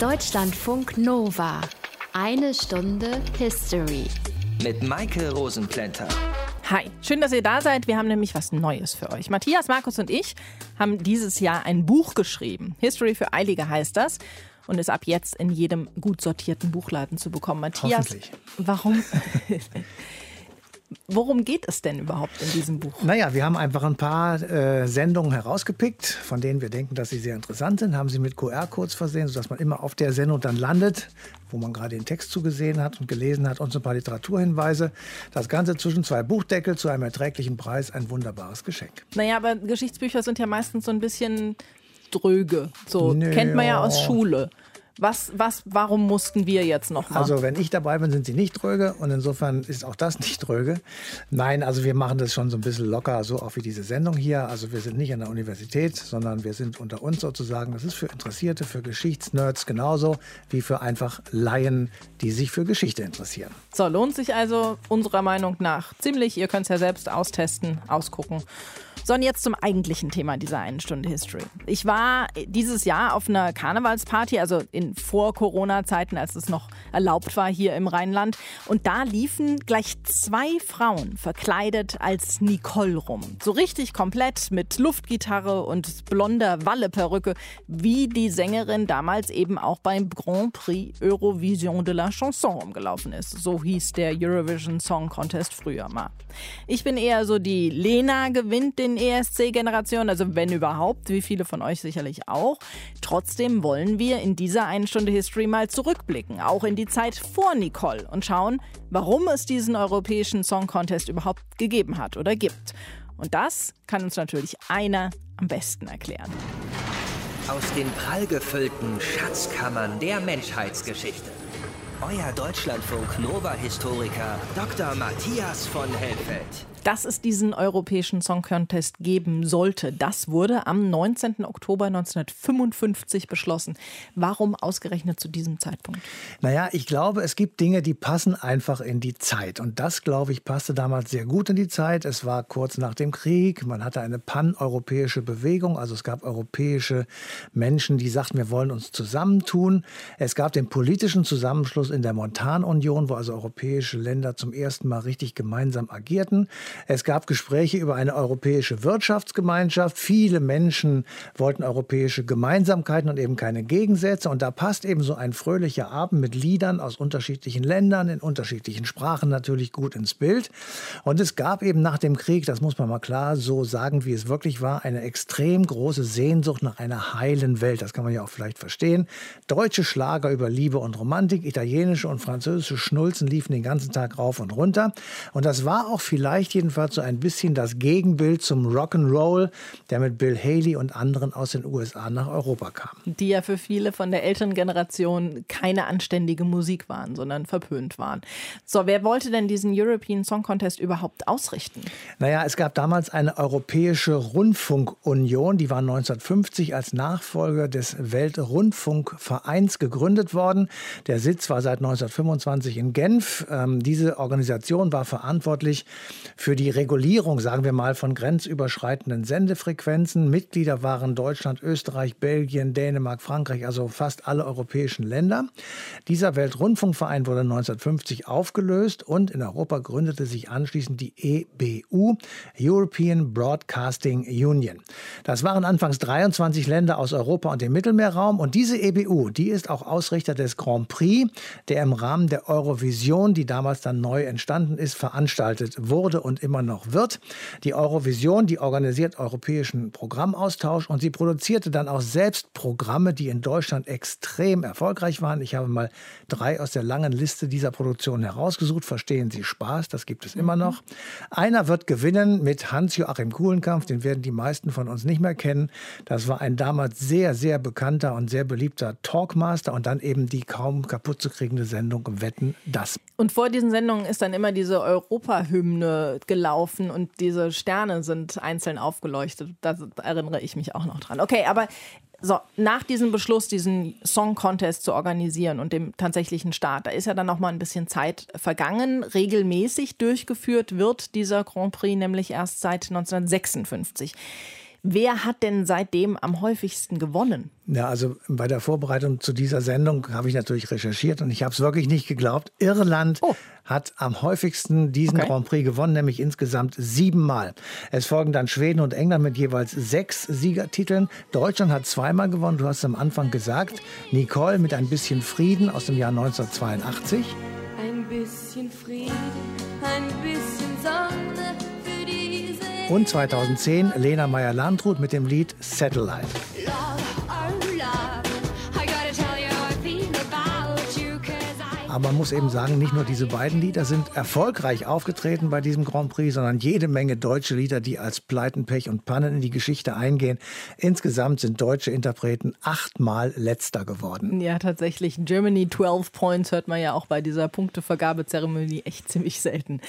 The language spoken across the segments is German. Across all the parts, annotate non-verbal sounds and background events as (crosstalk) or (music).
Deutschlandfunk Nova. Eine Stunde History. Mit Maike Rosenplanter. Hi, schön, dass ihr da seid. Wir haben nämlich was Neues für euch. Matthias, Markus und ich haben dieses Jahr ein Buch geschrieben. History für Eilige heißt das und ist ab jetzt in jedem gut sortierten Buchladen zu bekommen. Matthias, warum? (laughs) Worum geht es denn überhaupt in diesem Buch? Naja, wir haben einfach ein paar äh, Sendungen herausgepickt, von denen wir denken, dass sie sehr interessant sind, haben sie mit QR-Codes versehen, sodass man immer auf der Sendung dann landet, wo man gerade den Text zugesehen hat und gelesen hat und so ein paar Literaturhinweise. Das Ganze zwischen zwei Buchdeckel zu einem erträglichen Preis, ein wunderbares Geschenk. Naja, aber Geschichtsbücher sind ja meistens so ein bisschen dröge. So naja. kennt man ja aus Schule. Was, was, warum mussten wir jetzt noch mal? Also wenn ich dabei bin, sind sie nicht dröge und insofern ist auch das (laughs) nicht dröge. Nein, also wir machen das schon so ein bisschen locker, so auch wie diese Sendung hier. Also wir sind nicht an der Universität, sondern wir sind unter uns sozusagen. Das ist für Interessierte, für Geschichtsnerds genauso wie für einfach Laien, die sich für Geschichte interessieren. So, lohnt sich also unserer Meinung nach ziemlich. Ihr könnt es ja selbst austesten, ausgucken. So, und jetzt zum eigentlichen Thema dieser einen Stunde History. Ich war dieses Jahr auf einer Karnevalsparty, also in Vor-Corona-Zeiten, als es noch erlaubt war hier im Rheinland. Und da liefen gleich zwei Frauen verkleidet als Nicole rum. So richtig komplett mit Luftgitarre und blonder Walleperücke, wie die Sängerin damals eben auch beim Grand Prix Eurovision de la Chanson rumgelaufen ist. So hieß der Eurovision Song Contest früher mal. Ich bin eher so die Lena gewinnt den ESC-Generation, also wenn überhaupt, wie viele von euch sicherlich auch. Trotzdem wollen wir in dieser einen Stunde History mal zurückblicken, auch in die Zeit vor Nicole und schauen, warum es diesen europäischen Song Contest überhaupt gegeben hat oder gibt. Und das kann uns natürlich einer am besten erklären. Aus den prallgefüllten Schatzkammern der Menschheitsgeschichte. Euer Deutschlandfunk Nova-Historiker Dr. Matthias von Helfeld dass es diesen europäischen Song Contest geben sollte. Das wurde am 19. Oktober 1955 beschlossen. Warum ausgerechnet zu diesem Zeitpunkt? Naja, ich glaube, es gibt Dinge, die passen einfach in die Zeit. Und das, glaube ich, passte damals sehr gut in die Zeit. Es war kurz nach dem Krieg. Man hatte eine paneuropäische Bewegung. Also es gab europäische Menschen, die sagten, wir wollen uns zusammentun. Es gab den politischen Zusammenschluss in der Montanunion, wo also europäische Länder zum ersten Mal richtig gemeinsam agierten. Es gab Gespräche über eine europäische Wirtschaftsgemeinschaft. Viele Menschen wollten europäische Gemeinsamkeiten und eben keine Gegensätze. Und da passt eben so ein fröhlicher Abend mit Liedern aus unterschiedlichen Ländern, in unterschiedlichen Sprachen natürlich gut ins Bild. Und es gab eben nach dem Krieg, das muss man mal klar so sagen, wie es wirklich war, eine extrem große Sehnsucht nach einer heilen Welt. Das kann man ja auch vielleicht verstehen. Deutsche Schlager über Liebe und Romantik, italienische und französische Schnulzen liefen den ganzen Tag rauf und runter. Und das war auch vielleicht jedenfalls so ein bisschen das Gegenbild zum Rock'n'Roll, der mit Bill Haley und anderen aus den USA nach Europa kam. Die ja für viele von der älteren Generation keine anständige Musik waren, sondern verpönt waren. So, wer wollte denn diesen European Song Contest überhaupt ausrichten? Naja, es gab damals eine Europäische Rundfunkunion, die war 1950 als Nachfolger des Weltrundfunkvereins gegründet worden. Der Sitz war seit 1925 in Genf. Ähm, diese Organisation war verantwortlich für für die Regulierung, sagen wir mal, von grenzüberschreitenden Sendefrequenzen. Mitglieder waren Deutschland, Österreich, Belgien, Dänemark, Frankreich, also fast alle europäischen Länder. Dieser Weltrundfunkverein wurde 1950 aufgelöst und in Europa gründete sich anschließend die EBU, European Broadcasting Union. Das waren anfangs 23 Länder aus Europa und dem Mittelmeerraum und diese EBU, die ist auch Ausrichter des Grand Prix, der im Rahmen der Eurovision, die damals dann neu entstanden ist, veranstaltet wurde und immer noch wird. Die Eurovision, die organisiert europäischen Programmaustausch und sie produzierte dann auch selbst Programme, die in Deutschland extrem erfolgreich waren. Ich habe mal drei aus der langen Liste dieser Produktionen herausgesucht. Verstehen Sie Spaß, das gibt es immer mhm. noch. Einer wird gewinnen mit Hans-Joachim Kuhlenkampf, den werden die meisten von uns nicht mehr kennen. Das war ein damals sehr, sehr bekannter und sehr beliebter Talkmaster und dann eben die kaum kaputt zu kriegende Sendung Wetten, das. Und vor diesen Sendungen ist dann immer diese Europahymne gelaufen und diese Sterne sind einzeln aufgeleuchtet. Da erinnere ich mich auch noch dran. Okay, aber so, nach diesem Beschluss, diesen Song Contest zu organisieren und dem tatsächlichen Start, da ist ja dann noch mal ein bisschen Zeit vergangen. Regelmäßig durchgeführt wird dieser Grand Prix nämlich erst seit 1956. Wer hat denn seitdem am häufigsten gewonnen? Ja, also bei der Vorbereitung zu dieser Sendung habe ich natürlich recherchiert und ich habe es wirklich nicht geglaubt. Irland oh. hat am häufigsten diesen okay. Grand Prix gewonnen, nämlich insgesamt siebenmal. Es folgen dann Schweden und England mit jeweils sechs Siegertiteln. Deutschland hat zweimal gewonnen, du hast es am Anfang gesagt. Nicole mit ein bisschen Frieden aus dem Jahr 1982. Ein bisschen Frieden, ein bisschen. Und 2010 Lena Meyer-Landrut mit dem Lied Satellite. Aber man muss eben sagen, nicht nur diese beiden Lieder sind erfolgreich aufgetreten bei diesem Grand Prix, sondern jede Menge deutsche Lieder, die als Pleiten, Pech und Pannen in die Geschichte eingehen. Insgesamt sind deutsche Interpreten achtmal letzter geworden. Ja, tatsächlich. Germany 12 Points hört man ja auch bei dieser Punktevergabezeremonie echt ziemlich selten.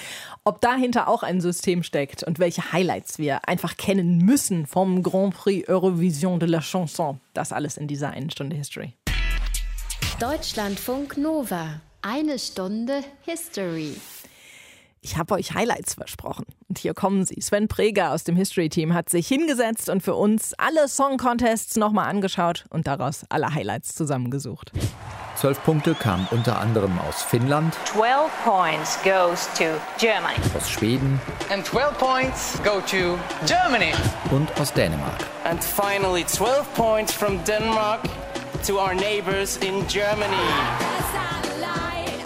Ob dahinter auch ein System steckt und welche Highlights wir einfach kennen müssen vom Grand Prix Eurovision de la Chanson, das alles in dieser einen Stunde History. Deutschlandfunk Nova. Eine Stunde History. Ich habe euch Highlights versprochen. Und hier kommen sie. Sven Preger aus dem History-Team hat sich hingesetzt und für uns alle Song-Contests nochmal angeschaut und daraus alle Highlights zusammengesucht. Zwölf Punkte kamen unter anderem aus Finnland. 12 points goes to Germany. Aus Schweden. And 12 points go to Germany. Und aus Dänemark. And finally 12 points from Denmark to our neighbors in Germany.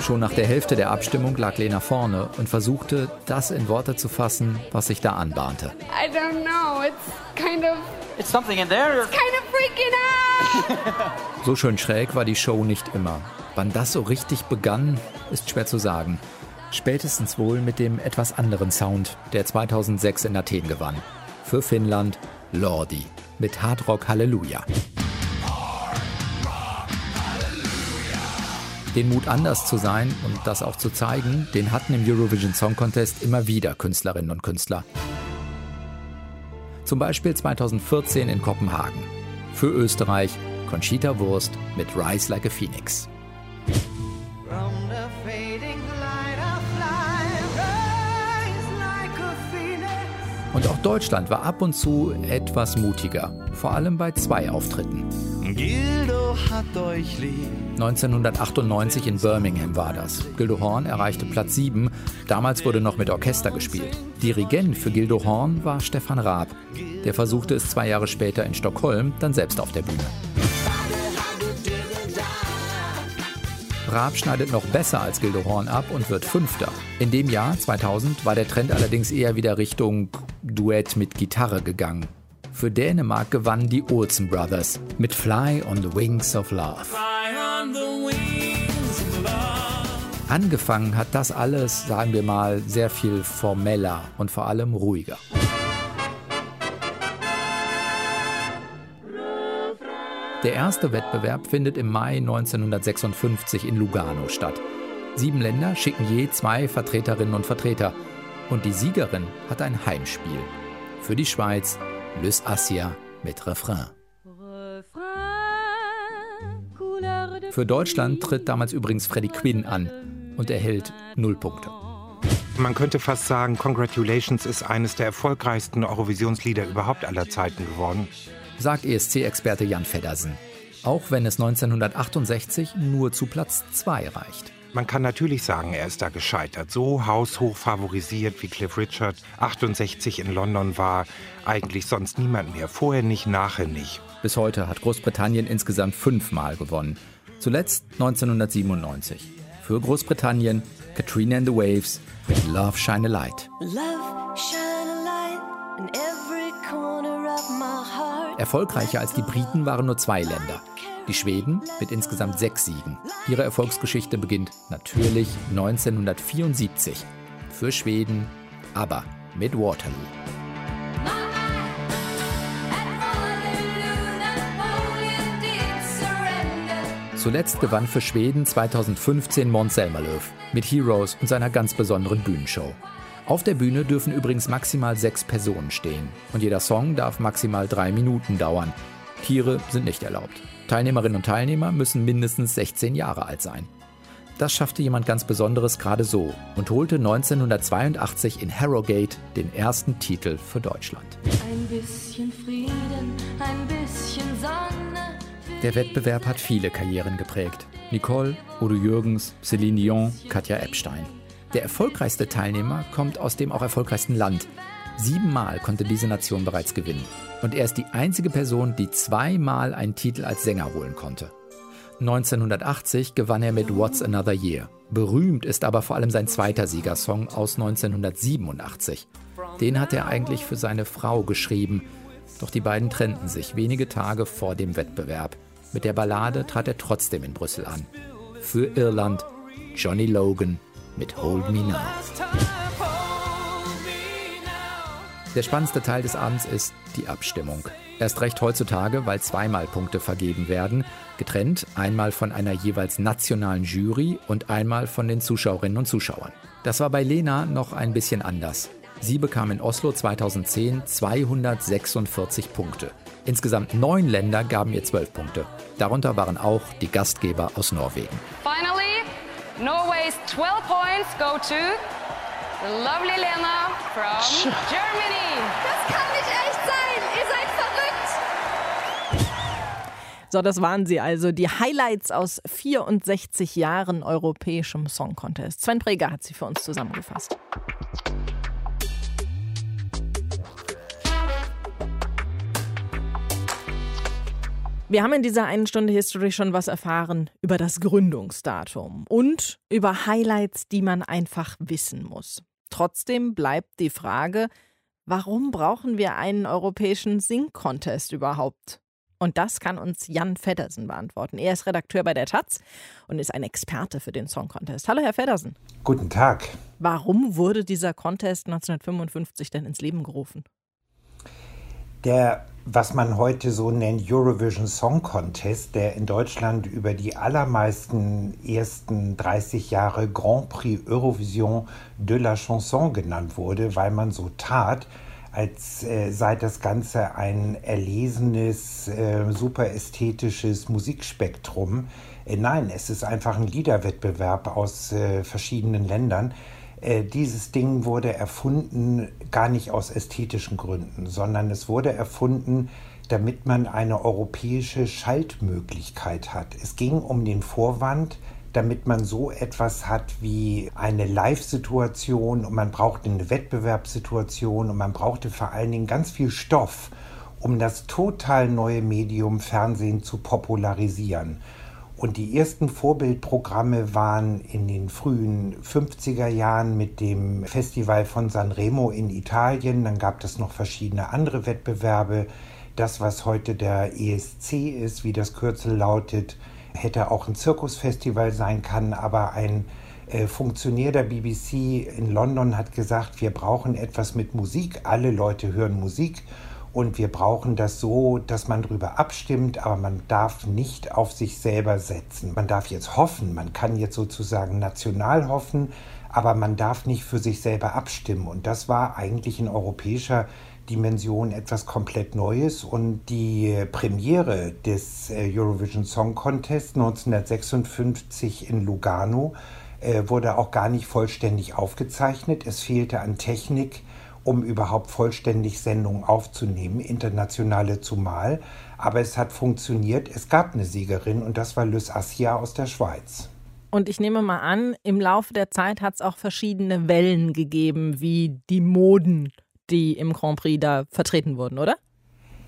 Schon nach der Hälfte der Abstimmung lag Lena vorne und versuchte, das in Worte zu fassen, was sich da anbahnte. I don't know, it's kind of It's something in there. It's kind of freaking out. (laughs) so schön schräg war die Show nicht immer. Wann das so richtig begann, ist schwer zu sagen. Spätestens wohl mit dem etwas anderen Sound, der 2006 in Athen gewann. Für Finnland Lordi mit Hard Rock Halleluja. Den Mut anders zu sein und das auch zu zeigen, den hatten im Eurovision Song Contest immer wieder Künstlerinnen und Künstler. Zum Beispiel 2014 in Kopenhagen. Für Österreich Conchita Wurst mit Rise Like a Phoenix. Und auch Deutschland war ab und zu etwas mutiger, vor allem bei zwei Auftritten. Gildo hat euch lieb. 1998 in Birmingham war das. Gildo Horn erreichte Platz 7. Damals wurde noch mit Orchester gespielt. Dirigent für Gildo Horn war Stefan Raab. Der versuchte es zwei Jahre später in Stockholm, dann selbst auf der Bühne. Raab schneidet noch besser als Gildo Horn ab und wird Fünfter. In dem Jahr, 2000, war der Trend allerdings eher wieder Richtung Duett mit Gitarre gegangen. Für Dänemark gewannen die Olsen Brothers mit Fly on the Wings of Love. Angefangen hat das alles, sagen wir mal, sehr viel formeller und vor allem ruhiger. Der erste Wettbewerb findet im Mai 1956 in Lugano statt. Sieben Länder schicken je zwei Vertreterinnen und Vertreter. Und die Siegerin hat ein Heimspiel. Für die Schweiz Lys Assia mit Refrain. Für Deutschland tritt damals übrigens Freddie Quinn an und erhält null Punkte. Man könnte fast sagen, Congratulations ist eines der erfolgreichsten Eurovisionslieder überhaupt aller Zeiten geworden sagt ESC-Experte Jan Feddersen. Auch wenn es 1968 nur zu Platz 2 reicht. Man kann natürlich sagen, er ist da gescheitert. So haushoch favorisiert wie Cliff Richard 68 in London war, eigentlich sonst niemand mehr. Vorher nicht, nachher nicht. Bis heute hat Großbritannien insgesamt fünfmal gewonnen. Zuletzt 1997. Für Großbritannien Katrina and the Waves mit Love Shine a Light. Love, shine a light in every corner of my heart. Erfolgreicher als die Briten waren nur zwei Länder. Die Schweden mit insgesamt sechs Siegen. Ihre Erfolgsgeschichte beginnt natürlich 1974. Für Schweden, aber mit Waterloo. Zuletzt gewann für Schweden 2015 Måns Zelmerlöw mit Heroes und seiner ganz besonderen Bühnenshow. Auf der Bühne dürfen übrigens maximal sechs Personen stehen und jeder Song darf maximal drei Minuten dauern. Tiere sind nicht erlaubt. Teilnehmerinnen und Teilnehmer müssen mindestens 16 Jahre alt sein. Das schaffte jemand ganz Besonderes gerade so und holte 1982 in Harrogate den ersten Titel für Deutschland. Ein bisschen Frieden, ein bisschen Sonne. Der Wettbewerb hat viele Karrieren geprägt. Nicole, Udo Jürgens, Celine Dion, Katja Epstein. Der erfolgreichste Teilnehmer kommt aus dem auch erfolgreichsten Land. Siebenmal konnte diese Nation bereits gewinnen. Und er ist die einzige Person, die zweimal einen Titel als Sänger holen konnte. 1980 gewann er mit What's Another Year. Berühmt ist aber vor allem sein zweiter Siegersong aus 1987. Den hat er eigentlich für seine Frau geschrieben. Doch die beiden trennten sich wenige Tage vor dem Wettbewerb. Mit der Ballade trat er trotzdem in Brüssel an. Für Irland Johnny Logan mit Hold Me Now. Der spannendste Teil des Abends ist die Abstimmung. Erst recht heutzutage, weil zweimal Punkte vergeben werden, getrennt einmal von einer jeweils nationalen Jury und einmal von den Zuschauerinnen und Zuschauern. Das war bei Lena noch ein bisschen anders. Sie bekam in Oslo 2010 246 Punkte. Insgesamt neun Länder gaben ihr zwölf Punkte. Darunter waren auch die Gastgeber aus Norwegen. Finally, Norway's 12 points go to the lovely Lena from Germany. Das kann nicht echt sein. Ihr seid verrückt. So, das waren sie also. Die Highlights aus 64 Jahren europäischem Song Contest. Sven Preger hat sie für uns zusammengefasst. Wir haben in dieser einen Stunde History schon was erfahren über das Gründungsdatum und über Highlights, die man einfach wissen muss. Trotzdem bleibt die Frage, warum brauchen wir einen europäischen Sing-Contest überhaupt? Und das kann uns Jan Feddersen beantworten. Er ist Redakteur bei der Taz und ist ein Experte für den Song Contest. Hallo, Herr Feddersen. Guten Tag. Warum wurde dieser Contest 1955 denn ins Leben gerufen? Der, was man heute so nennt, Eurovision Song Contest, der in Deutschland über die allermeisten ersten 30 Jahre Grand Prix Eurovision de la Chanson genannt wurde, weil man so tat, als äh, sei das Ganze ein erlesenes, äh, super Musikspektrum. Äh, nein, es ist einfach ein Liederwettbewerb aus äh, verschiedenen Ländern. Äh, dieses Ding wurde erfunden gar nicht aus ästhetischen Gründen, sondern es wurde erfunden, damit man eine europäische Schaltmöglichkeit hat. Es ging um den Vorwand, damit man so etwas hat wie eine Live-Situation und man brauchte eine Wettbewerbssituation und man brauchte vor allen Dingen ganz viel Stoff, um das total neue Medium Fernsehen zu popularisieren. Und die ersten Vorbildprogramme waren in den frühen 50er Jahren mit dem Festival von Sanremo in Italien. Dann gab es noch verschiedene andere Wettbewerbe. Das, was heute der ESC ist, wie das Kürzel lautet, hätte auch ein Zirkusfestival sein können, aber ein äh, Funktionär der BBC in London hat gesagt, wir brauchen etwas mit Musik. Alle Leute hören Musik und wir brauchen das so, dass man darüber abstimmt, aber man darf nicht auf sich selber setzen. Man darf jetzt hoffen, man kann jetzt sozusagen national hoffen, aber man darf nicht für sich selber abstimmen. Und das war eigentlich in europäischer Dimension etwas komplett Neues. Und die Premiere des äh, Eurovision Song Contest 1956 in Lugano äh, wurde auch gar nicht vollständig aufgezeichnet. Es fehlte an Technik um überhaupt vollständig Sendungen aufzunehmen, internationale zumal. Aber es hat funktioniert. Es gab eine Siegerin und das war Lys Assia aus der Schweiz. Und ich nehme mal an, im Laufe der Zeit hat es auch verschiedene Wellen gegeben, wie die Moden, die im Grand Prix da vertreten wurden, oder?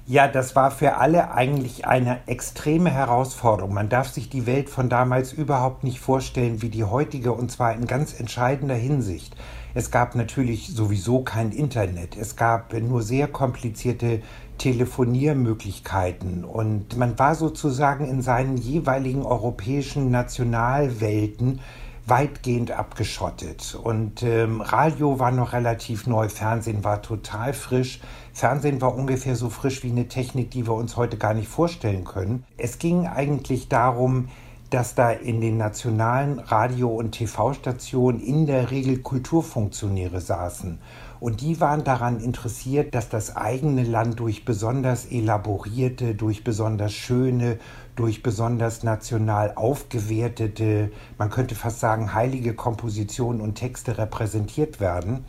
Ja, das war für alle eigentlich eine extreme Herausforderung. Man darf sich die Welt von damals überhaupt nicht vorstellen wie die heutige, und zwar in ganz entscheidender Hinsicht. Es gab natürlich sowieso kein Internet. Es gab nur sehr komplizierte Telefoniermöglichkeiten und man war sozusagen in seinen jeweiligen europäischen Nationalwelten weitgehend abgeschottet. Und ähm, Radio war noch relativ neu, Fernsehen war total frisch. Fernsehen war ungefähr so frisch wie eine Technik, die wir uns heute gar nicht vorstellen können. Es ging eigentlich darum, dass da in den nationalen Radio- und TV-Stationen in der Regel Kulturfunktionäre saßen. Und die waren daran interessiert, dass das eigene Land durch besonders elaborierte, durch besonders schöne durch besonders national aufgewertete, man könnte fast sagen, heilige Kompositionen und Texte repräsentiert werden.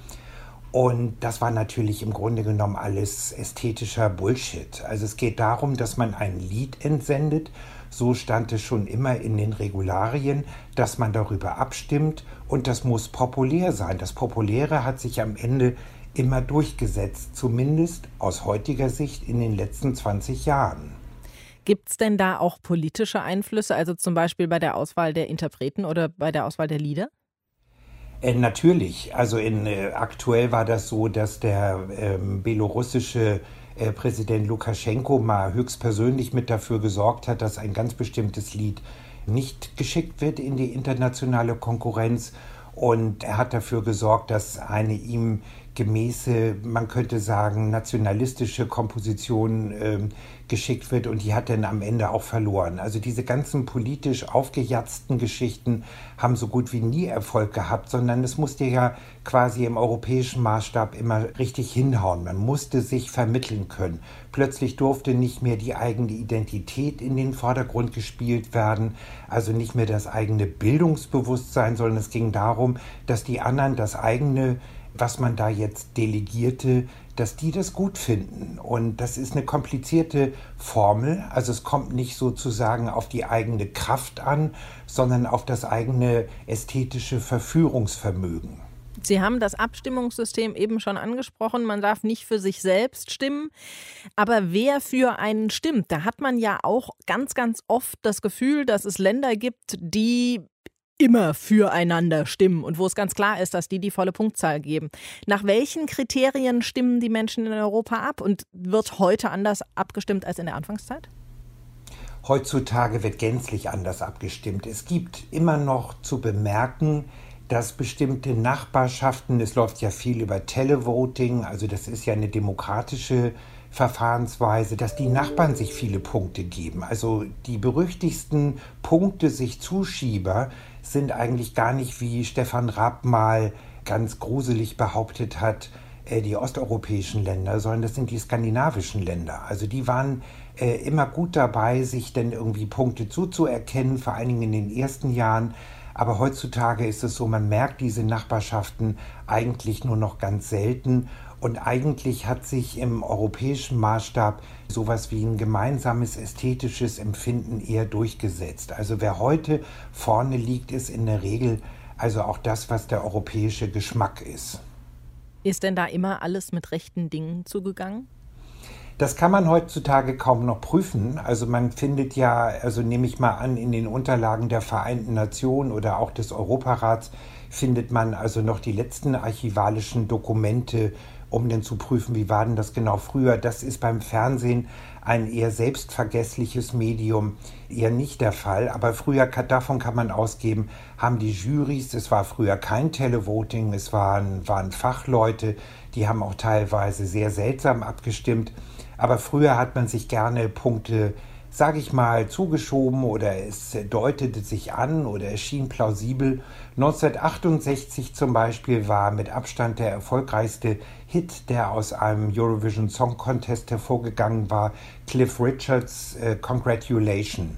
Und das war natürlich im Grunde genommen alles ästhetischer Bullshit. Also es geht darum, dass man ein Lied entsendet. So stand es schon immer in den Regularien, dass man darüber abstimmt und das muss populär sein. Das Populäre hat sich am Ende immer durchgesetzt, zumindest aus heutiger Sicht in den letzten 20 Jahren. Gibt es denn da auch politische Einflüsse, also zum Beispiel bei der Auswahl der Interpreten oder bei der Auswahl der Lieder? Äh, natürlich. Also in, äh, aktuell war das so, dass der ähm, belorussische äh, Präsident Lukaschenko mal höchstpersönlich mit dafür gesorgt hat, dass ein ganz bestimmtes Lied nicht geschickt wird in die internationale Konkurrenz. Und er hat dafür gesorgt, dass eine ihm gemäße, man könnte sagen, nationalistische Komposition äh, geschickt wird und die hat dann am Ende auch verloren. Also diese ganzen politisch aufgejatzten Geschichten haben so gut wie nie Erfolg gehabt, sondern es musste ja quasi im europäischen Maßstab immer richtig hinhauen. Man musste sich vermitteln können. Plötzlich durfte nicht mehr die eigene Identität in den Vordergrund gespielt werden, also nicht mehr das eigene Bildungsbewusstsein, sondern es ging darum, dass die anderen das eigene was man da jetzt delegierte, dass die das gut finden. Und das ist eine komplizierte Formel. Also es kommt nicht sozusagen auf die eigene Kraft an, sondern auf das eigene ästhetische Verführungsvermögen. Sie haben das Abstimmungssystem eben schon angesprochen. Man darf nicht für sich selbst stimmen. Aber wer für einen stimmt, da hat man ja auch ganz, ganz oft das Gefühl, dass es Länder gibt, die immer füreinander stimmen und wo es ganz klar ist, dass die die volle Punktzahl geben. Nach welchen Kriterien stimmen die Menschen in Europa ab und wird heute anders abgestimmt als in der Anfangszeit? Heutzutage wird gänzlich anders abgestimmt. Es gibt immer noch zu bemerken, dass bestimmte Nachbarschaften, es läuft ja viel über Televoting, also das ist ja eine demokratische Verfahrensweise, dass die Nachbarn sich viele Punkte geben. Also die berüchtigsten Punkte sich Zuschieber sind eigentlich gar nicht, wie Stefan Raab mal ganz gruselig behauptet hat, äh, die osteuropäischen Länder, sondern das sind die skandinavischen Länder. Also die waren äh, immer gut dabei, sich denn irgendwie Punkte zuzuerkennen, vor allen Dingen in den ersten Jahren. Aber heutzutage ist es so, man merkt diese Nachbarschaften eigentlich nur noch ganz selten. Und eigentlich hat sich im europäischen Maßstab sowas wie ein gemeinsames ästhetisches Empfinden eher durchgesetzt. Also wer heute vorne liegt, ist in der Regel also auch das, was der europäische Geschmack ist. Ist denn da immer alles mit rechten Dingen zugegangen? Das kann man heutzutage kaum noch prüfen. Also man findet ja, also nehme ich mal an, in den Unterlagen der Vereinten Nationen oder auch des Europarats findet man also noch die letzten archivalischen Dokumente um denn zu prüfen, wie war denn das genau früher. Das ist beim Fernsehen ein eher selbstvergessliches Medium eher nicht der Fall. Aber früher, davon kann man ausgeben, haben die Jurys, es war früher kein Televoting, es waren, waren Fachleute, die haben auch teilweise sehr seltsam abgestimmt. Aber früher hat man sich gerne Punkte sage ich mal, zugeschoben oder es deutete sich an oder es schien plausibel. 1968 zum Beispiel war mit Abstand der erfolgreichste Hit, der aus einem Eurovision Song Contest hervorgegangen war, Cliff Richards äh, Congratulation.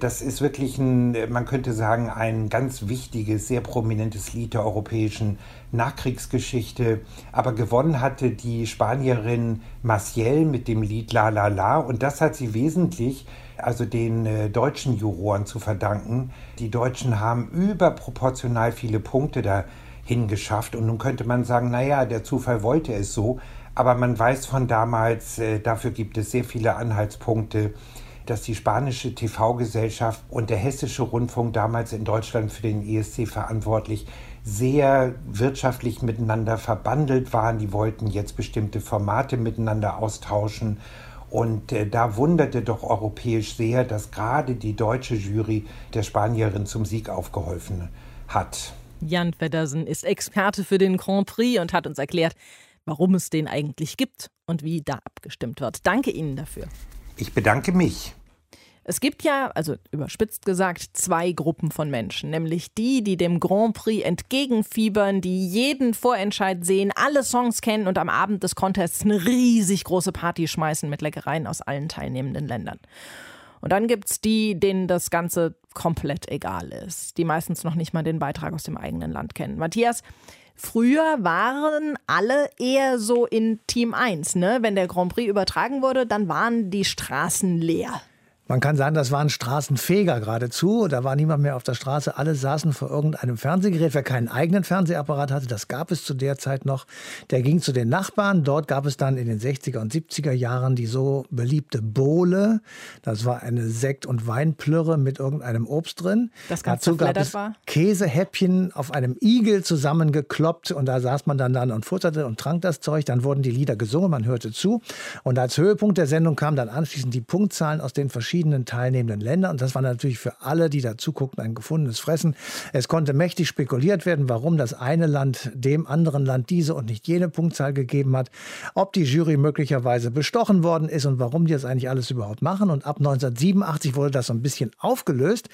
Das ist wirklich ein, man könnte sagen, ein ganz wichtiges, sehr prominentes Lied der europäischen Nachkriegsgeschichte. Aber gewonnen hatte die Spanierin Maciel mit dem Lied La La La. Und das hat sie wesentlich also den äh, deutschen Juroren zu verdanken. Die Deutschen haben überproportional viele Punkte dahin geschafft. Und nun könnte man sagen, naja, der Zufall wollte es so. Aber man weiß von damals, äh, dafür gibt es sehr viele Anhaltspunkte, dass die spanische TV-Gesellschaft und der hessische Rundfunk damals in Deutschland für den ESC verantwortlich sehr wirtschaftlich miteinander verbandelt waren. Die wollten jetzt bestimmte Formate miteinander austauschen. Und äh, da wunderte doch europäisch sehr, dass gerade die deutsche Jury der Spanierin zum Sieg aufgeholfen hat. Jan Feddersen ist Experte für den Grand Prix und hat uns erklärt, warum es den eigentlich gibt und wie da abgestimmt wird. Danke Ihnen dafür. Ich bedanke mich. Es gibt ja, also überspitzt gesagt, zwei Gruppen von Menschen, nämlich die, die dem Grand Prix entgegenfiebern, die jeden Vorentscheid sehen, alle Songs kennen und am Abend des Contests eine riesig große Party schmeißen mit Leckereien aus allen teilnehmenden Ländern. Und dann gibt es die, denen das Ganze komplett egal ist, die meistens noch nicht mal den Beitrag aus dem eigenen Land kennen. Matthias, Früher waren alle eher so in Team 1, ne? Wenn der Grand Prix übertragen wurde, dann waren die Straßen leer. Man kann sagen, das waren Straßenfeger geradezu. Da war niemand mehr auf der Straße. Alle saßen vor irgendeinem Fernsehgerät. Wer keinen eigenen Fernsehapparat hatte, das gab es zu der Zeit noch, der ging zu den Nachbarn. Dort gab es dann in den 60er und 70er Jahren die so beliebte Bohle. Das war eine Sekt- und Weinplürre mit irgendeinem Obst drin. Das ganz Dazu gab es war. Käsehäppchen auf einem Igel zusammengekloppt. Und da saß man dann dann und futterte und trank das Zeug. Dann wurden die Lieder gesungen, man hörte zu. Und als Höhepunkt der Sendung kamen dann anschließend die Punktzahlen aus den verschiedenen verschiedenen teilnehmenden Ländern. Und das war natürlich für alle, die da zuguckten, ein gefundenes Fressen. Es konnte mächtig spekuliert werden, warum das eine Land dem anderen Land diese und nicht jene Punktzahl gegeben hat, ob die Jury möglicherweise bestochen worden ist und warum die das eigentlich alles überhaupt machen. Und ab 1987 wurde das so ein bisschen aufgelöst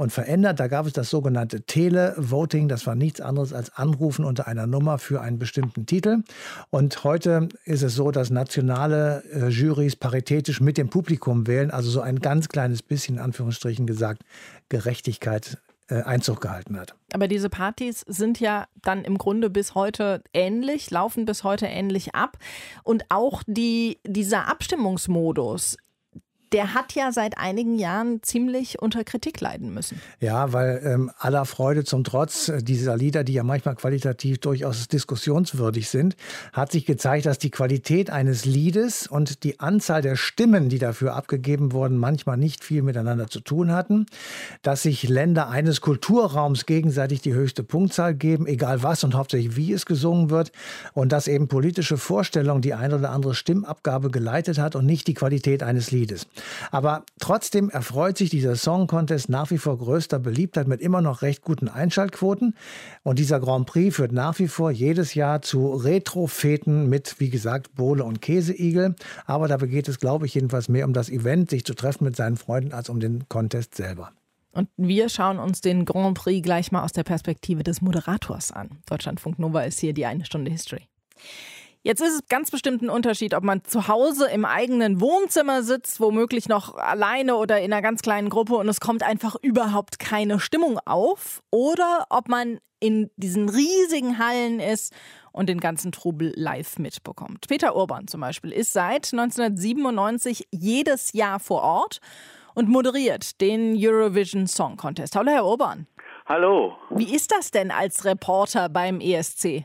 und verändert. Da gab es das sogenannte Televoting. Das war nichts anderes als Anrufen unter einer Nummer für einen bestimmten Titel. Und heute ist es so, dass nationale äh, Jurys paritätisch mit dem Publikum wählen, also so ein ganz kleines bisschen, in Anführungsstrichen gesagt, Gerechtigkeit äh, Einzug gehalten hat. Aber diese Partys sind ja dann im Grunde bis heute ähnlich, laufen bis heute ähnlich ab. Und auch die, dieser Abstimmungsmodus der hat ja seit einigen Jahren ziemlich unter Kritik leiden müssen. Ja, weil ähm, aller Freude zum Trotz äh, dieser Lieder, die ja manchmal qualitativ durchaus diskussionswürdig sind, hat sich gezeigt, dass die Qualität eines Liedes und die Anzahl der Stimmen, die dafür abgegeben wurden, manchmal nicht viel miteinander zu tun hatten. Dass sich Länder eines Kulturraums gegenseitig die höchste Punktzahl geben, egal was und hauptsächlich wie es gesungen wird. Und dass eben politische Vorstellung die eine oder andere Stimmabgabe geleitet hat und nicht die Qualität eines Liedes. Aber trotzdem erfreut sich dieser Song Contest nach wie vor größter Beliebtheit mit immer noch recht guten Einschaltquoten. Und dieser Grand Prix führt nach wie vor jedes Jahr zu Retrofeten mit, wie gesagt, Bohle und Käseigel. Aber dabei geht es, glaube ich, jedenfalls mehr um das Event, sich zu treffen mit seinen Freunden, als um den Contest selber. Und wir schauen uns den Grand Prix gleich mal aus der Perspektive des Moderators an. Deutschlandfunk Nova ist hier die eine Stunde History. Jetzt ist es ganz bestimmt ein Unterschied, ob man zu Hause im eigenen Wohnzimmer sitzt, womöglich noch alleine oder in einer ganz kleinen Gruppe und es kommt einfach überhaupt keine Stimmung auf, oder ob man in diesen riesigen Hallen ist und den ganzen Trubel live mitbekommt. Peter Urban zum Beispiel ist seit 1997 jedes Jahr vor Ort und moderiert den Eurovision Song Contest. Hallo, Herr Urban. Hallo. Wie ist das denn als Reporter beim ESC?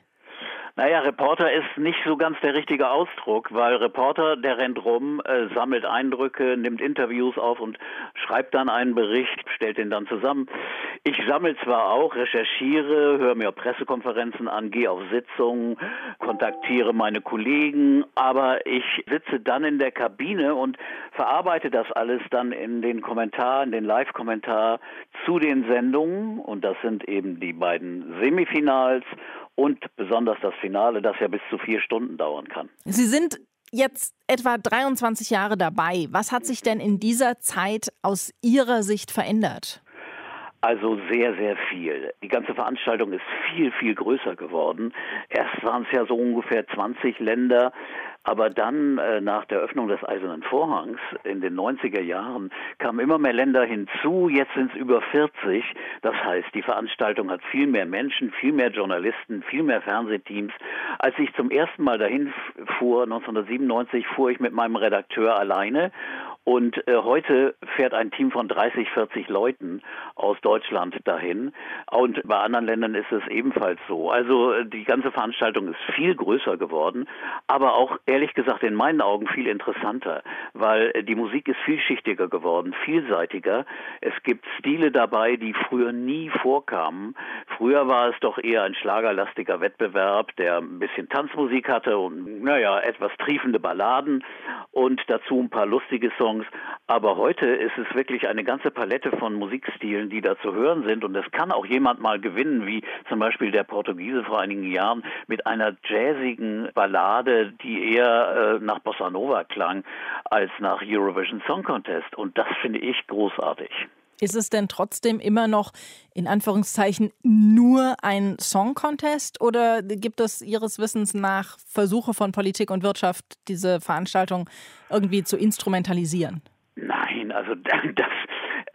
Naja, Reporter ist nicht so ganz der richtige Ausdruck, weil Reporter, der rennt rum, äh, sammelt Eindrücke, nimmt Interviews auf und schreibt dann einen Bericht, stellt den dann zusammen. Ich sammle zwar auch, recherchiere, höre mir Pressekonferenzen an, gehe auf Sitzungen, kontaktiere meine Kollegen, aber ich sitze dann in der Kabine und verarbeite das alles dann in den Kommentar, in den Live-Kommentar zu den Sendungen und das sind eben die beiden Semifinals und besonders das Finale, das ja bis zu vier Stunden dauern kann. Sie sind jetzt etwa 23 Jahre dabei. Was hat sich denn in dieser Zeit aus Ihrer Sicht verändert? Also sehr, sehr viel. Die ganze Veranstaltung ist viel, viel größer geworden. Erst waren es ja so ungefähr 20 Länder, aber dann äh, nach der Öffnung des Eisernen Vorhangs in den 90er Jahren kamen immer mehr Länder hinzu. Jetzt sind es über 40. Das heißt, die Veranstaltung hat viel mehr Menschen, viel mehr Journalisten, viel mehr Fernsehteams. Als ich zum ersten Mal dahin fuhr, 1997, fuhr ich mit meinem Redakteur alleine und äh, heute fährt ein Team von 30, 40 Leuten aus Deutschland dahin. Und bei anderen Ländern ist es ebenfalls so. Also äh, die ganze Veranstaltung ist viel größer geworden, aber auch ehrlich gesagt in meinen Augen viel interessanter, weil äh, die Musik ist vielschichtiger geworden, vielseitiger. Es gibt Stile dabei, die früher nie vorkamen. Früher war es doch eher ein schlagerlastiger Wettbewerb, der ein bisschen Tanzmusik hatte und naja, etwas triefende Balladen und dazu ein paar lustige Songs Songs. Aber heute ist es wirklich eine ganze Palette von Musikstilen, die da zu hören sind. Und es kann auch jemand mal gewinnen, wie zum Beispiel der Portugiese vor einigen Jahren mit einer jazzigen Ballade, die eher äh, nach Bossa Nova klang als nach Eurovision Song Contest. Und das finde ich großartig. Ist es denn trotzdem immer noch in Anführungszeichen nur ein Song Contest oder gibt es Ihres Wissens nach Versuche von Politik und Wirtschaft, diese Veranstaltung irgendwie zu instrumentalisieren? Nein, also (laughs) das,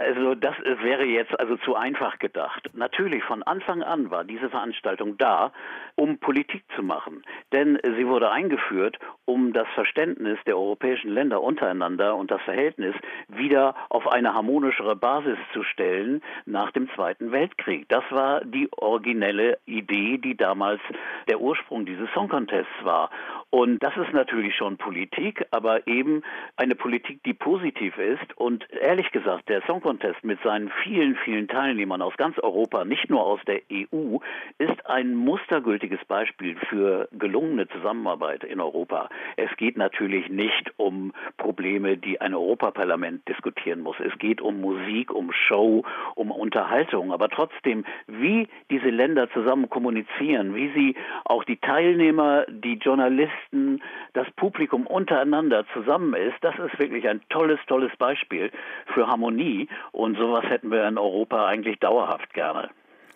also das wäre jetzt also zu einfach gedacht. Natürlich von Anfang an war diese Veranstaltung da, um Politik zu machen, denn sie wurde eingeführt, um das Verständnis der europäischen Länder untereinander und das Verhältnis wieder auf eine harmonischere Basis zu stellen nach dem Zweiten Weltkrieg. Das war die originelle Idee, die damals der Ursprung dieses Song Contests war. Und das ist natürlich schon Politik, aber eben eine Politik, die positiv ist. Und ehrlich gesagt, der Song Contest mit seinen vielen, vielen Teilnehmern aus ganz Europa, nicht nur aus der EU, ist ein mustergültiges Beispiel für gelungene Zusammenarbeit in Europa. Es geht natürlich nicht um Probleme, die ein Europaparlament diskutieren muss. Es geht um Musik, um Show, um Unterhaltung. Aber trotzdem, wie diese Länder zusammen kommunizieren, wie sie auch die Teilnehmer, die Journalisten, Journalisten, das Publikum untereinander zusammen ist, das ist wirklich ein tolles, tolles Beispiel für Harmonie. Und sowas hätten wir in Europa eigentlich dauerhaft gerne.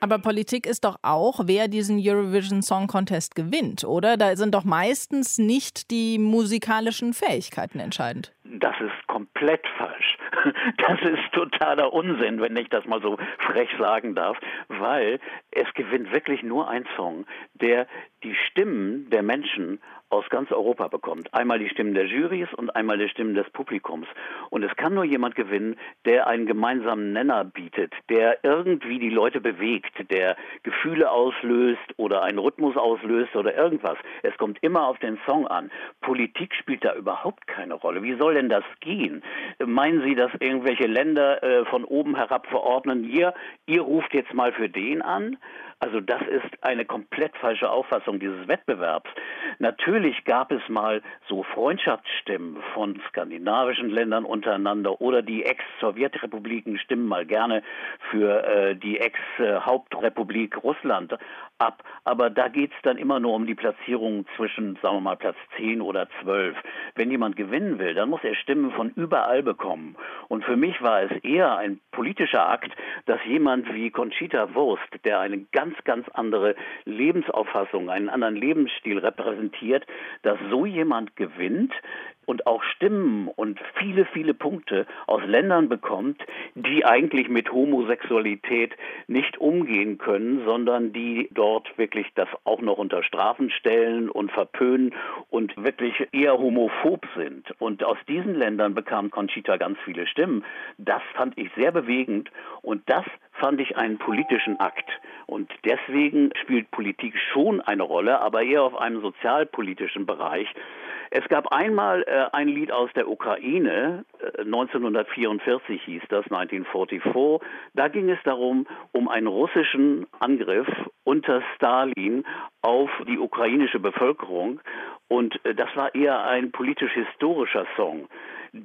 Aber Politik ist doch auch, wer diesen Eurovision Song Contest gewinnt, oder? Da sind doch meistens nicht die musikalischen Fähigkeiten entscheidend. Das ist komplett falsch. (laughs) Das ist totaler Unsinn, wenn ich das mal so frech sagen darf, weil es gewinnt wirklich nur ein Song, der die Stimmen der Menschen aus ganz Europa bekommt. Einmal die Stimmen der Jurys und einmal die Stimmen des Publikums. Und es kann nur jemand gewinnen, der einen gemeinsamen Nenner bietet, der irgendwie die Leute bewegt, der Gefühle auslöst oder einen Rhythmus auslöst oder irgendwas. Es kommt immer auf den Song an. Politik spielt da überhaupt keine Rolle. Wie soll denn das gehen? Meinen Sie, dass irgendwelche Länder äh, von oben herab verordnen, hier, ihr ruft jetzt mal für den an? Also das ist eine komplett falsche Auffassung dieses Wettbewerbs. Natürlich gab es mal so Freundschaftsstimmen von skandinavischen Ländern untereinander oder die Ex-Sowjetrepubliken stimmen mal gerne für äh, die Ex-Hauptrepublik Russland ab. Aber da geht es dann immer nur um die Platzierung zwischen, sagen wir mal, Platz 10 oder 12. Wenn jemand gewinnen will, dann muss er Stimmen von überall bekommen. Und für mich war es eher ein politischer Akt, dass jemand wie Conchita Wurst, der eine ganz, ganz andere Lebensauffassung, einen anderen Lebensstil repräsentiert, dass so jemand gewinnt, und auch Stimmen und viele, viele Punkte aus Ländern bekommt, die eigentlich mit Homosexualität nicht umgehen können, sondern die dort wirklich das auch noch unter Strafen stellen und verpönen und wirklich eher homophob sind. Und aus diesen Ländern bekam Conchita ganz viele Stimmen. Das fand ich sehr bewegend und das fand ich einen politischen Akt. Und deswegen spielt Politik schon eine Rolle, aber eher auf einem sozialpolitischen Bereich. Es gab einmal äh, ein Lied aus der Ukraine, äh, 1944 hieß das, 1944. Da ging es darum, um einen russischen Angriff unter Stalin auf die ukrainische Bevölkerung. Und äh, das war eher ein politisch-historischer Song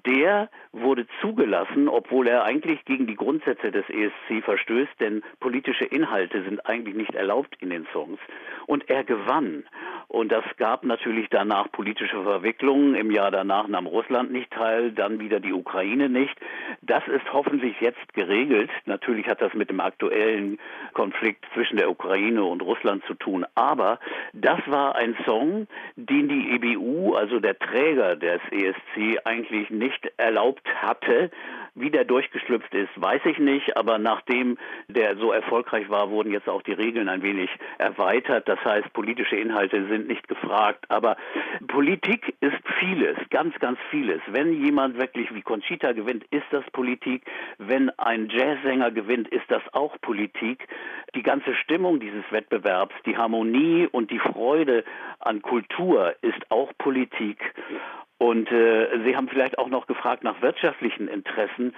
der wurde zugelassen, obwohl er eigentlich gegen die Grundsätze des ESC verstößt, denn politische Inhalte sind eigentlich nicht erlaubt in den Songs. Und er gewann. Und das gab natürlich danach politische Verwicklungen. Im Jahr danach nahm Russland nicht teil, dann wieder die Ukraine nicht. Das ist hoffentlich jetzt geregelt. Natürlich hat das mit dem aktuellen Konflikt zwischen der Ukraine und Russland zu tun. Aber das war ein Song, den die EBU, also der Träger des ESC, eigentlich nicht erlaubt hatte. Wie der durchgeschlüpft ist, weiß ich nicht, aber nachdem der so erfolgreich war, wurden jetzt auch die Regeln ein wenig erweitert. Das heißt, politische Inhalte sind nicht gefragt, aber Politik ist vieles, ganz, ganz vieles. Wenn jemand wirklich wie Conchita gewinnt, ist das Politik. Wenn ein Jazzsänger gewinnt, ist das auch Politik. Die ganze Stimmung dieses Wettbewerbs, die Harmonie und die Freude an Kultur ist auch Politik. Und äh, Sie haben vielleicht auch noch gefragt nach wirtschaftlichen Interessen.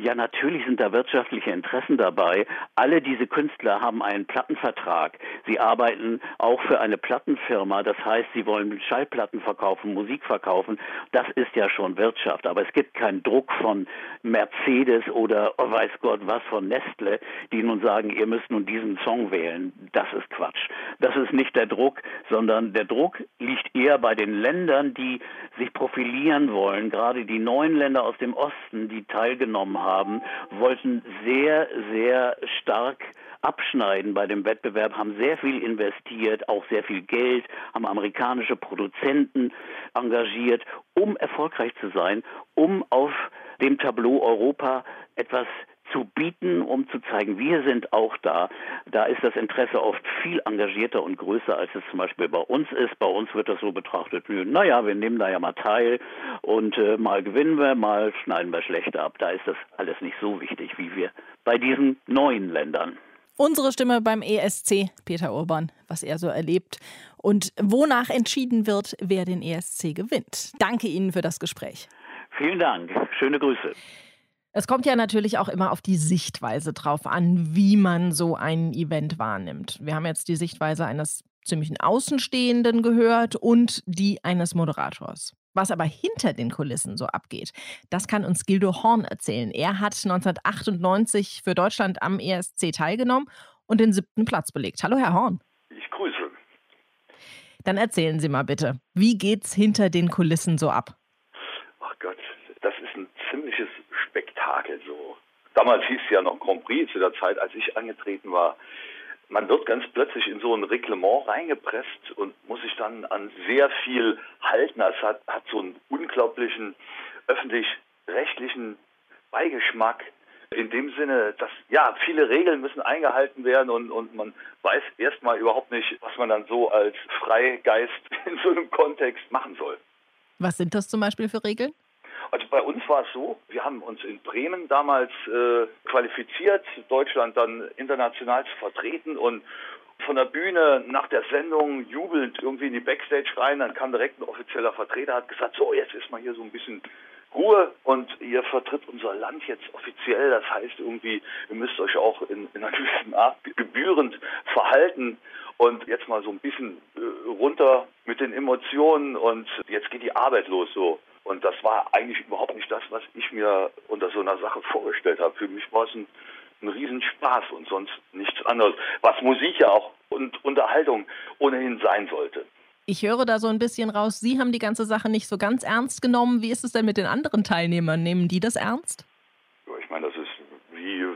Ja, natürlich sind da wirtschaftliche Interessen dabei. Alle diese Künstler haben einen Plattenvertrag. Sie arbeiten auch für eine Plattenfirma. Das heißt, sie wollen Schallplatten verkaufen, Musik verkaufen. Das ist ja schon Wirtschaft. Aber es gibt keinen Druck von Mercedes oder oh, weiß Gott was von Nestle, die nun sagen, ihr müsst nun diesen Song wählen. Das ist Quatsch. Das ist nicht der Druck, sondern der Druck liegt eher bei den Ländern, die sich profilieren wollen. Gerade die neuen Länder aus dem Osten, die teilgenommen haben, wollten sehr, sehr stark abschneiden bei dem Wettbewerb, haben sehr viel investiert, auch sehr viel Geld, haben amerikanische Produzenten engagiert, um erfolgreich zu sein, um auf dem Tableau Europa etwas zu bieten, um zu zeigen, wir sind auch da. Da ist das Interesse oft viel engagierter und größer, als es zum Beispiel bei uns ist. Bei uns wird das so betrachtet, naja, wir nehmen da ja mal teil und äh, mal gewinnen wir, mal schneiden wir schlechter ab. Da ist das alles nicht so wichtig, wie wir bei diesen neuen Ländern. Unsere Stimme beim ESC, Peter Urban, was er so erlebt und wonach entschieden wird, wer den ESC gewinnt. Danke Ihnen für das Gespräch. Vielen Dank. Schöne Grüße. Es kommt ja natürlich auch immer auf die Sichtweise drauf an, wie man so ein Event wahrnimmt. Wir haben jetzt die Sichtweise eines ziemlichen Außenstehenden gehört und die eines Moderators. Was aber hinter den Kulissen so abgeht, das kann uns Gildo Horn erzählen. Er hat 1998 für Deutschland am ESC teilgenommen und den siebten Platz belegt. Hallo, Herr Horn. Ich grüße. Dann erzählen Sie mal bitte, wie geht's hinter den Kulissen so ab? Ach Gott, das ist ein ziemliches Spektakel so. Damals hieß es ja noch Grand Prix zu der Zeit, als ich angetreten war. Man wird ganz plötzlich in so ein Reglement reingepresst und muss sich dann an sehr viel halten. Es hat, hat so einen unglaublichen öffentlich-rechtlichen Beigeschmack. In dem Sinne, dass ja, viele Regeln müssen eingehalten werden und, und man weiß erstmal überhaupt nicht, was man dann so als Freigeist (laughs) in so einem Kontext machen soll. Was sind das zum Beispiel für Regeln? Also bei uns war es so, wir haben uns in Bremen damals äh, qualifiziert, Deutschland dann international zu vertreten und von der Bühne nach der Sendung jubelnd irgendwie in die Backstage rein, dann kam direkt ein offizieller Vertreter, hat gesagt, so jetzt ist mal hier so ein bisschen Ruhe und ihr vertritt unser Land jetzt offiziell. Das heißt irgendwie, ihr müsst euch auch in, in einer gewissen Art gebührend verhalten und jetzt mal so ein bisschen äh, runter mit den Emotionen und jetzt geht die Arbeit los so. Und das war eigentlich überhaupt nicht das, was ich mir unter so einer Sache vorgestellt habe. Für mich war es ein, ein Riesenspaß und sonst nichts anderes, was Musik ja auch und Unterhaltung ohnehin sein sollte. Ich höre da so ein bisschen raus, Sie haben die ganze Sache nicht so ganz ernst genommen. Wie ist es denn mit den anderen Teilnehmern? Nehmen die das ernst? Ja, ich meine, das ist wie,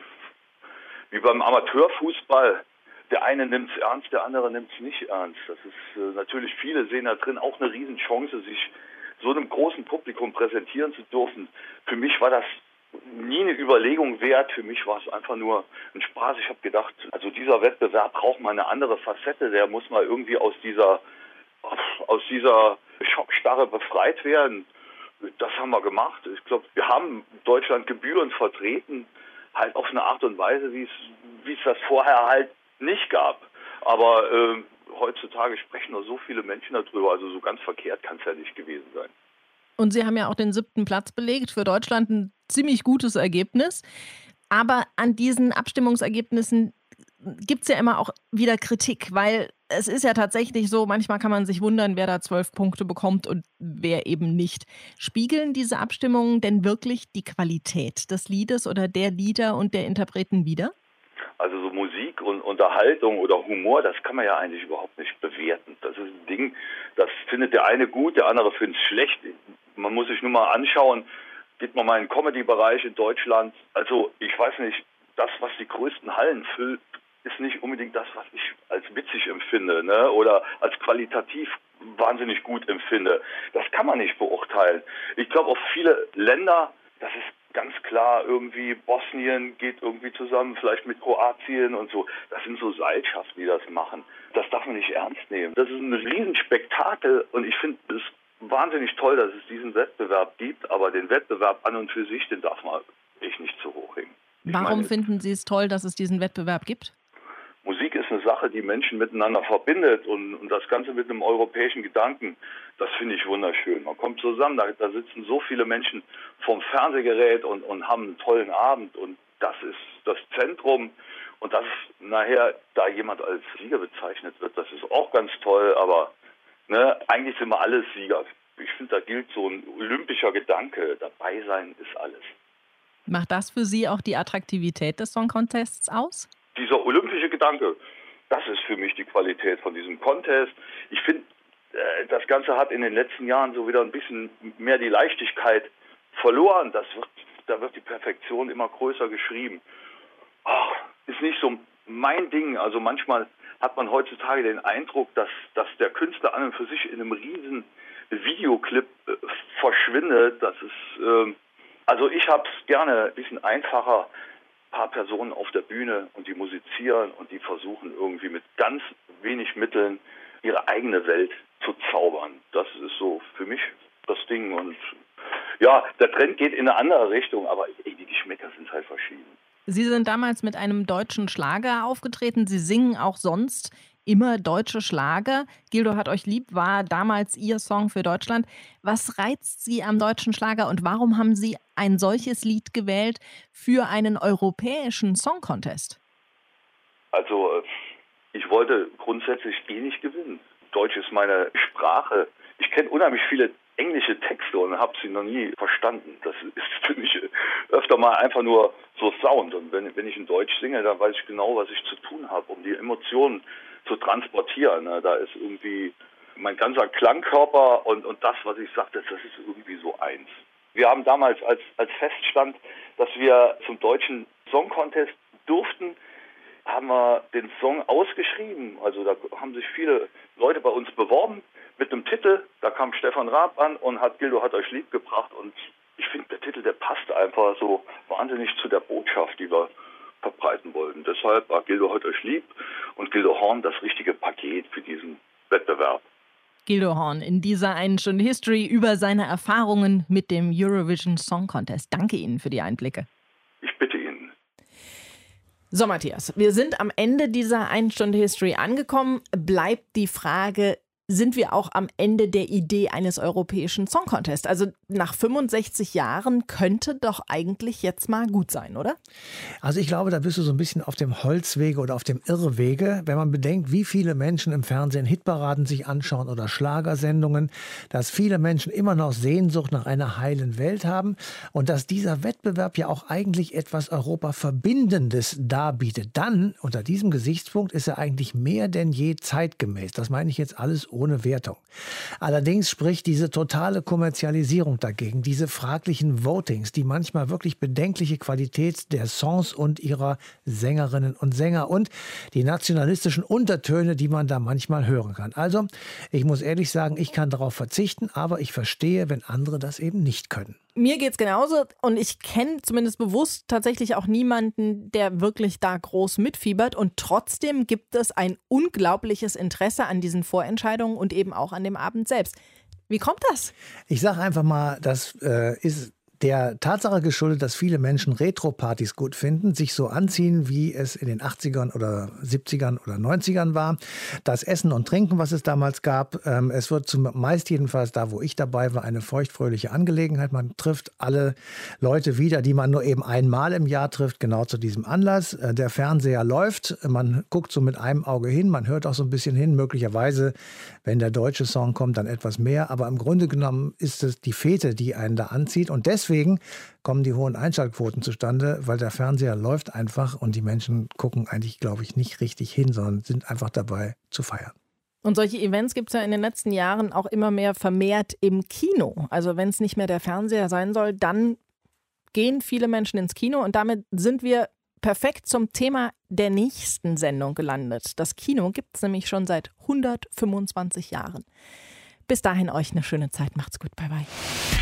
wie beim Amateurfußball. Der eine nimmt es ernst, der andere nimmt es nicht ernst. Das ist äh, natürlich, viele sehen da drin auch eine Riesenchance, sich so einem großen Publikum präsentieren zu dürfen. Für mich war das nie eine Überlegung wert. Für mich war es einfach nur ein Spaß. Ich habe gedacht, also dieser Wettbewerb braucht mal eine andere Facette. Der muss mal irgendwie aus dieser aus dieser Schockstarre befreit werden. Das haben wir gemacht. Ich glaube, wir haben Deutschland gebührend vertreten, halt auf eine Art und Weise, wie es das vorher halt nicht gab. Aber äh, heutzutage sprechen noch so viele Menschen darüber, also so ganz verkehrt kann es ja nicht gewesen sein. Und Sie haben ja auch den siebten Platz belegt. Für Deutschland ein ziemlich gutes Ergebnis. Aber an diesen Abstimmungsergebnissen gibt es ja immer auch wieder Kritik, weil es ist ja tatsächlich so, manchmal kann man sich wundern, wer da zwölf Punkte bekommt und wer eben nicht. Spiegeln diese Abstimmungen denn wirklich die Qualität des Liedes oder der Lieder und der Interpreten wider? Also so Und Unterhaltung oder Humor, das kann man ja eigentlich überhaupt nicht bewerten. Das ist ein Ding, das findet der eine gut, der andere findet es schlecht. Man muss sich nur mal anschauen, geht man mal in den Comedy-Bereich in Deutschland. Also ich weiß nicht, das, was die größten Hallen füllt, ist nicht unbedingt das, was ich als witzig empfinde ne? oder als qualitativ wahnsinnig gut empfinde. Das kann man nicht beurteilen. Ich glaube, auf viele Länder, das ist ganz klar irgendwie Bosnien geht irgendwie zusammen, vielleicht mit Kroatien und so. Das sind so Seilschaften, die das machen. Das darf man nicht ernst nehmen. Das ist ein Riesenspektakel und ich finde es wahnsinnig toll, dass es diesen Wettbewerb gibt, aber den Wettbewerb an und für sich, den darf man echt nicht zu hoch hängen. Warum meine, finden Sie es toll, dass es diesen Wettbewerb gibt? Musik ist eine Sache, die Menschen miteinander verbindet und, und das Ganze mit einem europäischen Gedanken, das finde ich wunderschön. Man kommt zusammen, da, da, sitzen so viele Menschen vorm Fernsehgerät und, und haben einen tollen Abend und das ist das Zentrum und dass nachher da jemand als Sieger bezeichnet wird, das ist auch ganz toll, aber ne, eigentlich sind wir alles Sieger. Ich finde, da gilt so ein olympischer Gedanke, dabei sein ist alles. Macht das für Sie auch die Attraktivität des Song Contests aus? dieser olympische Gedanke, das ist für mich die Qualität von diesem Contest. Ich finde, äh, das Ganze hat in den letzten Jahren so wieder ein bisschen mehr die Leichtigkeit verloren. Das wird, da wird die Perfektion immer größer geschrieben. Ach, ist nicht so mein Ding. Also manchmal hat man heutzutage den Eindruck, dass, dass der Künstler an und für sich in einem riesen Videoclip äh, verschwindet. Das ist, äh, Also ich habe es gerne ein bisschen einfacher, ein paar Personen auf der Bühne und die musizieren und die versuchen irgendwie mit ganz wenig Mitteln ihre eigene Welt zu zaubern. Das ist so für mich das Ding und ja, der Trend geht in eine andere Richtung, aber ey, die Geschmäcker sind halt verschieden. Sie sind damals mit einem deutschen Schlager aufgetreten. Sie singen auch sonst immer deutsche Schlager. Gildo hat euch lieb war damals Ihr Song für Deutschland. Was reizt Sie am deutschen Schlager und warum haben Sie ein solches Lied gewählt für einen europäischen Song Contest? Also, äh, ich wollte grundsätzlich eh nicht gewinnen. Deutsch ist meine Sprache. Ich kenne unheimlich viele englische Texte und habe sie noch nie verstanden. Das ist (laughs) für mich öfter mal einfach nur so Sound. Und wenn, wenn ich in Deutsch singe, dann weiß ich genau, was ich zu tun habe, um die Emotionen zu transportieren. Ne? Da ist irgendwie mein ganzer Klangkörper und, und das, was ich sagte, das ist irgendwie so eins. Wir haben damals als, als Feststand, dass wir zum deutschen Song Contest durften, haben wir den Song ausgeschrieben. Also da haben sich viele Leute bei uns beworben mit einem Titel. Da kam Stefan Raab an und hat Gildo hat euch lieb gebracht. Und ich finde, der Titel, der passt einfach so wahnsinnig zu der Botschaft, die wir verbreiten wollten. Deshalb war Gildo hat euch lieb und Gildo Horn das richtige Paket für diesen Wettbewerb. Gildo Horn in dieser einen Stunde History über seine Erfahrungen mit dem Eurovision Song Contest. Danke Ihnen für die Einblicke. Ich bitte Ihnen. So, Matthias, wir sind am Ende dieser einen Stunde History angekommen. Bleibt die Frage, sind wir auch am Ende der Idee eines europäischen Song Contest. Also nach 65 Jahren könnte doch eigentlich jetzt mal gut sein, oder? Also ich glaube, da bist du so ein bisschen auf dem Holzwege oder auf dem Irrwege, wenn man bedenkt, wie viele Menschen im Fernsehen Hitparaden sich anschauen oder Schlagersendungen, dass viele Menschen immer noch Sehnsucht nach einer heilen Welt haben und dass dieser Wettbewerb ja auch eigentlich etwas Europa Verbindendes darbietet. Dann, unter diesem Gesichtspunkt, ist er eigentlich mehr denn je zeitgemäß. Das meine ich jetzt alles ohne Wertung. Allerdings spricht diese totale Kommerzialisierung dagegen, diese fraglichen Votings, die manchmal wirklich bedenkliche Qualität der Songs und ihrer Sängerinnen und Sänger und die nationalistischen Untertöne, die man da manchmal hören kann. Also, ich muss ehrlich sagen, ich kann darauf verzichten, aber ich verstehe, wenn andere das eben nicht können. Mir geht es genauso und ich kenne zumindest bewusst tatsächlich auch niemanden, der wirklich da groß mitfiebert und trotzdem gibt es ein unglaubliches Interesse an diesen Vorentscheidungen und eben auch an dem Abend selbst. Wie kommt das? Ich sage einfach mal, das äh, ist der Tatsache geschuldet, dass viele Menschen Retro-Partys gut finden, sich so anziehen, wie es in den 80ern oder 70ern oder 90ern war. Das Essen und Trinken, was es damals gab, ähm, es wird zumeist jedenfalls da, wo ich dabei war, eine feuchtfröhliche Angelegenheit. Man trifft alle Leute wieder, die man nur eben einmal im Jahr trifft, genau zu diesem Anlass. Äh, der Fernseher läuft, man guckt so mit einem Auge hin, man hört auch so ein bisschen hin, möglicherweise, wenn der deutsche Song kommt, dann etwas mehr. Aber im Grunde genommen ist es die Fete, die einen da anzieht und deswegen deswegen kommen die hohen Einschaltquoten zustande, weil der Fernseher läuft einfach und die Menschen gucken eigentlich, glaube ich, nicht richtig hin, sondern sind einfach dabei zu feiern. Und solche Events gibt es ja in den letzten Jahren auch immer mehr vermehrt im Kino. Also wenn es nicht mehr der Fernseher sein soll, dann gehen viele Menschen ins Kino und damit sind wir perfekt zum Thema der nächsten Sendung gelandet. Das Kino gibt es nämlich schon seit 125 Jahren. Bis dahin euch eine schöne Zeit. Macht's gut. Bye bye.